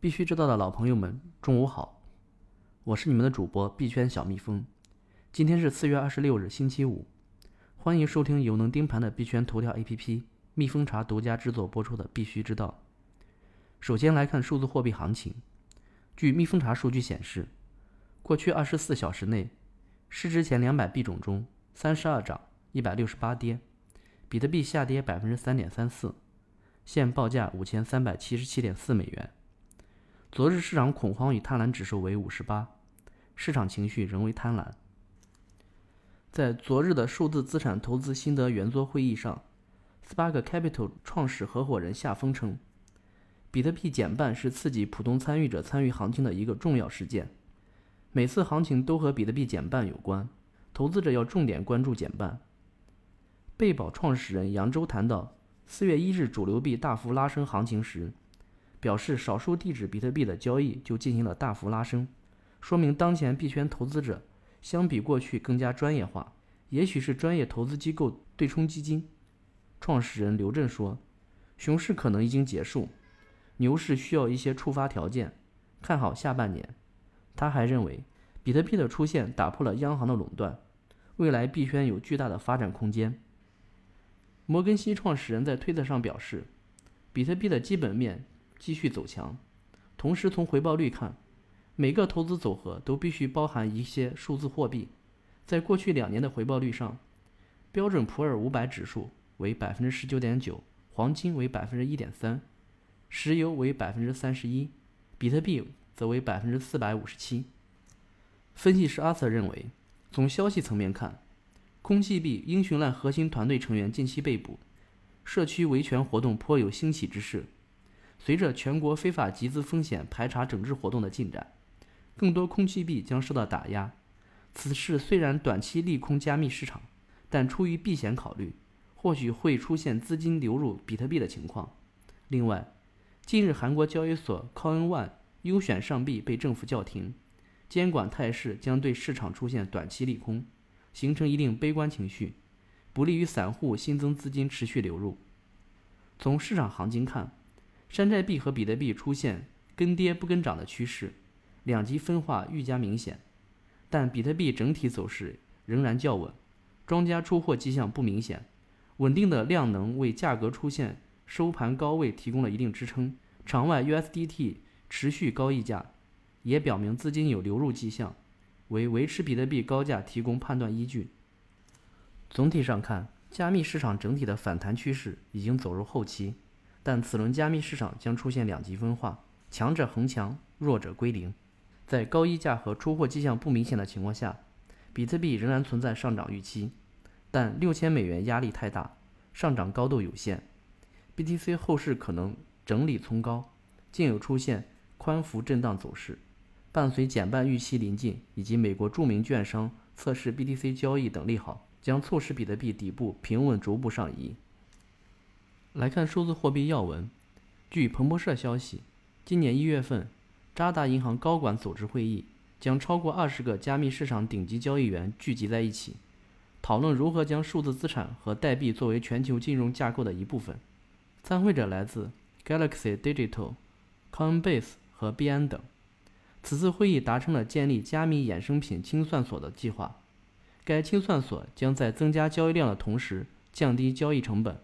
必须知道的老朋友们，中午好，我是你们的主播币圈小蜜蜂。今天是四月二十六日，星期五，欢迎收听有能盯盘的币圈头条 APP 蜜蜂茶独家制作播出的《必须知道》。首先来看数字货币行情，据蜜蜂茶数据显示，过去二十四小时内，市值前两百币种中，三十二涨，一百六十八跌，比特币下跌百分之三点三四，现报价五千三百七十七点四美元。昨日市场恐慌与贪婪指数为五十八，市场情绪仍为贪婪。在昨日的数字资产投资心得圆桌会议上，Spark Capital 创始合伙人夏峰称，比特币减半是刺激普通参与者参与行情的一个重要事件。每次行情都和比特币减半有关，投资者要重点关注减半。贝宝创始人杨周谈到，四月一日主流币大幅拉升行情时。表示，少数地址比特币的交易就进行了大幅拉升，说明当前币圈投资者相比过去更加专业化。也许是专业投资机构对冲基金。创始人刘震说：“熊市可能已经结束，牛市需要一些触发条件，看好下半年。”他还认为，比特币的出现打破了央行的垄断，未来币圈有巨大的发展空间。摩根西创始人在推特上表示：“比特币的基本面。”继续走强，同时从回报率看，每个投资组合都必须包含一些数字货币。在过去两年的回报率上，标准普尔五百指数为百分之十九点九，黄金为百分之一点三，石油为百分之三十一，比特币则为百分之四百五十七。分析师阿瑟认为，从消息层面看，空气币英雄烂核心团队成员近期被捕，社区维权活动颇有兴起之势。随着全国非法集资风险排查整治活动的进展，更多空气币将受到打压。此事虽然短期利空加密市场，但出于避险考虑，或许会出现资金流入比特币的情况。另外，近日韩国交易所 CoinOne 优选上币被政府叫停，监管态势将对市场出现短期利空，形成一定悲观情绪，不利于散户新增资金持续流入。从市场行情看，山寨币和比特币出现跟跌不跟涨的趋势，两极分化愈加明显。但比特币整体走势仍然较稳，庄家出货迹象不明显，稳定的量能为价格出现收盘高位提供了一定支撑。场外 USDT 持续高溢价，也表明资金有流入迹象，为维持比特币高价提供判断依据。总体上看，加密市场整体的反弹趋势已经走入后期。但此轮加密市场将出现两极分化，强者恒强，弱者归零。在高溢价和出货迹象不明显的情况下，比特币仍然存在上涨预期，但六千美元压力太大，上涨高度有限。BTC 后市可能整理冲高，竟有出现宽幅震荡走势。伴随减半预期临近，以及美国著名券商测试 BTC 交易等利好，将促使比特币底部平稳逐步上移。来看数字货币要闻。据彭博社消息，今年一月份，渣打银行高管组织会议将超过二十个加密市场顶级交易员聚集在一起，讨论如何将数字资产和代币作为全球金融架构的一部分。参会者来自 Galaxy Digital、Coinbase 和币安等。此次会议达成了建立加密衍生品清算所的计划，该清算所将在增加交易量的同时降低交易成本。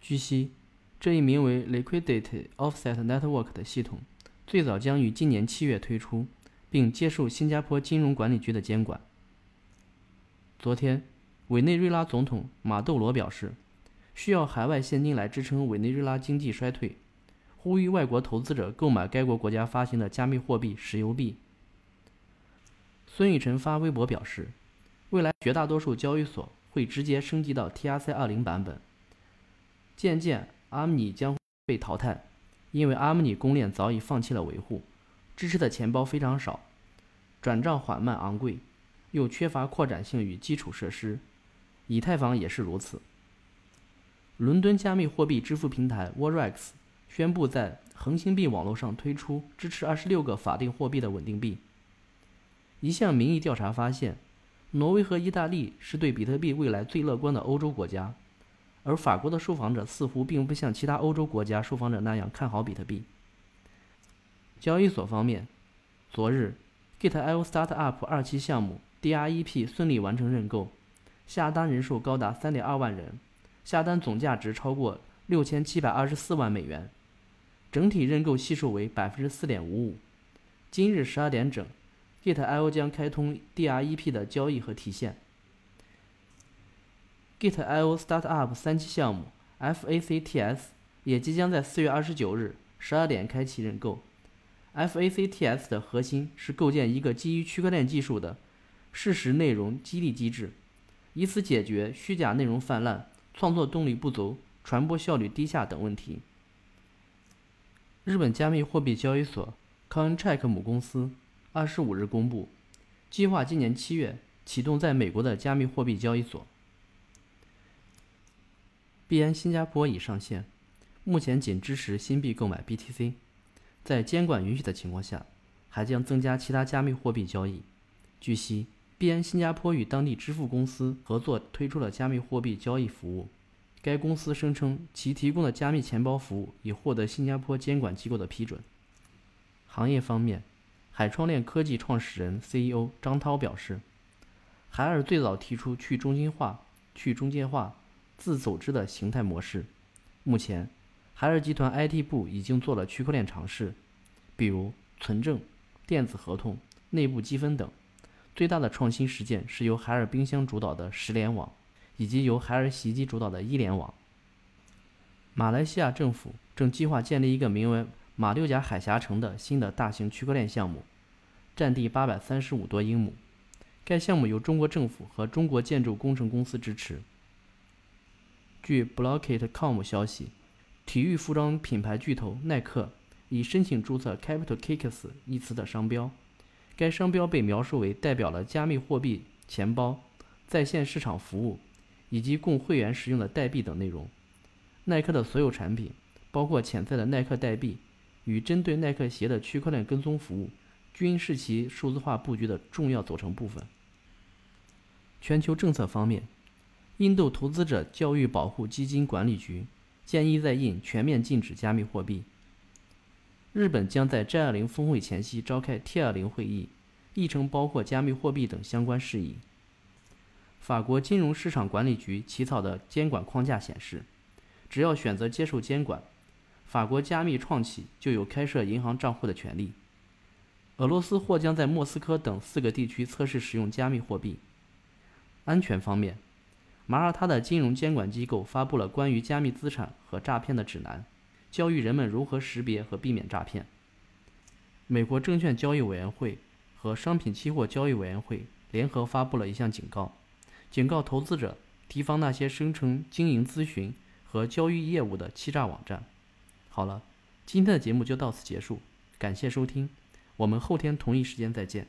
据悉，这一名为 Liquidity Offset Network 的系统最早将于今年七月推出，并接受新加坡金融管理局的监管。昨天，委内瑞拉总统马杜罗表示，需要海外现金来支撑委内瑞拉经济衰退，呼吁外国投资者购买该国国家发行的加密货币石油币。孙雨晨发微博表示，未来绝大多数交易所会直接升级到 TRC-20 版本。渐渐，阿姆尼将被淘汰，因为阿姆尼公链早已放弃了维护，支持的钱包非常少，转账缓慢昂贵，又缺乏扩展性与基础设施。以太坊也是如此。伦敦加密货币支付平台 Warex 宣布在恒星币网络上推出支持二十六个法定货币的稳定币。一项民意调查发现，挪威和意大利是对比特币未来最乐观的欧洲国家。而法国的受访者似乎并不像其他欧洲国家受访者那样看好比特币。交易所方面，昨日 Git.io Startup 二期项目 DREP 顺利完成认购，下单人数高达3.2万人，下单总价值超过6724万美元，整体认购系数为4.55%。今日十二点整，Git.io 将开通 DREP 的交易和提现。Git.io Startup 三期项目 FACTS 也即将在四月二十九日十二点开启认购。FACTS 的核心是构建一个基于区块链技术的事实内容激励机制，以此解决虚假内容泛滥、创作动力不足、传播效率低下等问题。日本加密货币交易所 Coincheck 母公司二十五日公布，计划今年七月启动在美国的加密货币交易所。币安新加坡已上线，目前仅支持新币购买 BTC，在监管允许的情况下，还将增加其他加密货币交易。据悉，币安新加坡与当地支付公司合作推出了加密货币交易服务。该公司声称，其提供的加密钱包服务已获得新加坡监管机构的批准。行业方面，海创链科技创始人 CEO 张涛表示，海尔最早提出去中心化、去中介化。自组织的形态模式。目前，海尔集团 IT 部已经做了区块链尝试，比如存证、电子合同、内部积分等。最大的创新实践是由海尔冰箱主导的十联网，以及由海尔洗衣机主导的一联网。马来西亚政府正计划建立一个名为“马六甲海峡城”的新的大型区块链项目，占地八百三十五多英亩。该项目由中国政府和中国建筑工程公司支持。据 Blockit.com 消息，体育服装品牌巨头耐克已申请注册 “Capital Kicks” 一词的商标。该商标被描述为代表了加密货币、钱包、在线市场服务以及供会员使用的代币等内容。耐克的所有产品，包括潜在的耐克代币与针对耐克鞋的区块链跟踪服务，均是其数字化布局的重要组成部分。全球政策方面。印度投资者教育保护基金管理局建议在印全面禁止加密货币。日本将在 G20 峰会前夕召开 T20 会议，议程包括加密货币等相关事宜。法国金融市场管理局起草的监管框架显示，只要选择接受监管，法国加密创企就有开设银行账户的权利。俄罗斯或将在莫斯科等四个地区测试使用加密货币。安全方面。马耳他的金融监管机构发布了关于加密资产和诈骗的指南，教育人们如何识别和避免诈骗。美国证券交易委员会和商品期货交易委员会联合发布了一项警告，警告投资者提防那些声称经营咨询和交易业务的欺诈网站。好了，今天的节目就到此结束，感谢收听，我们后天同一时间再见。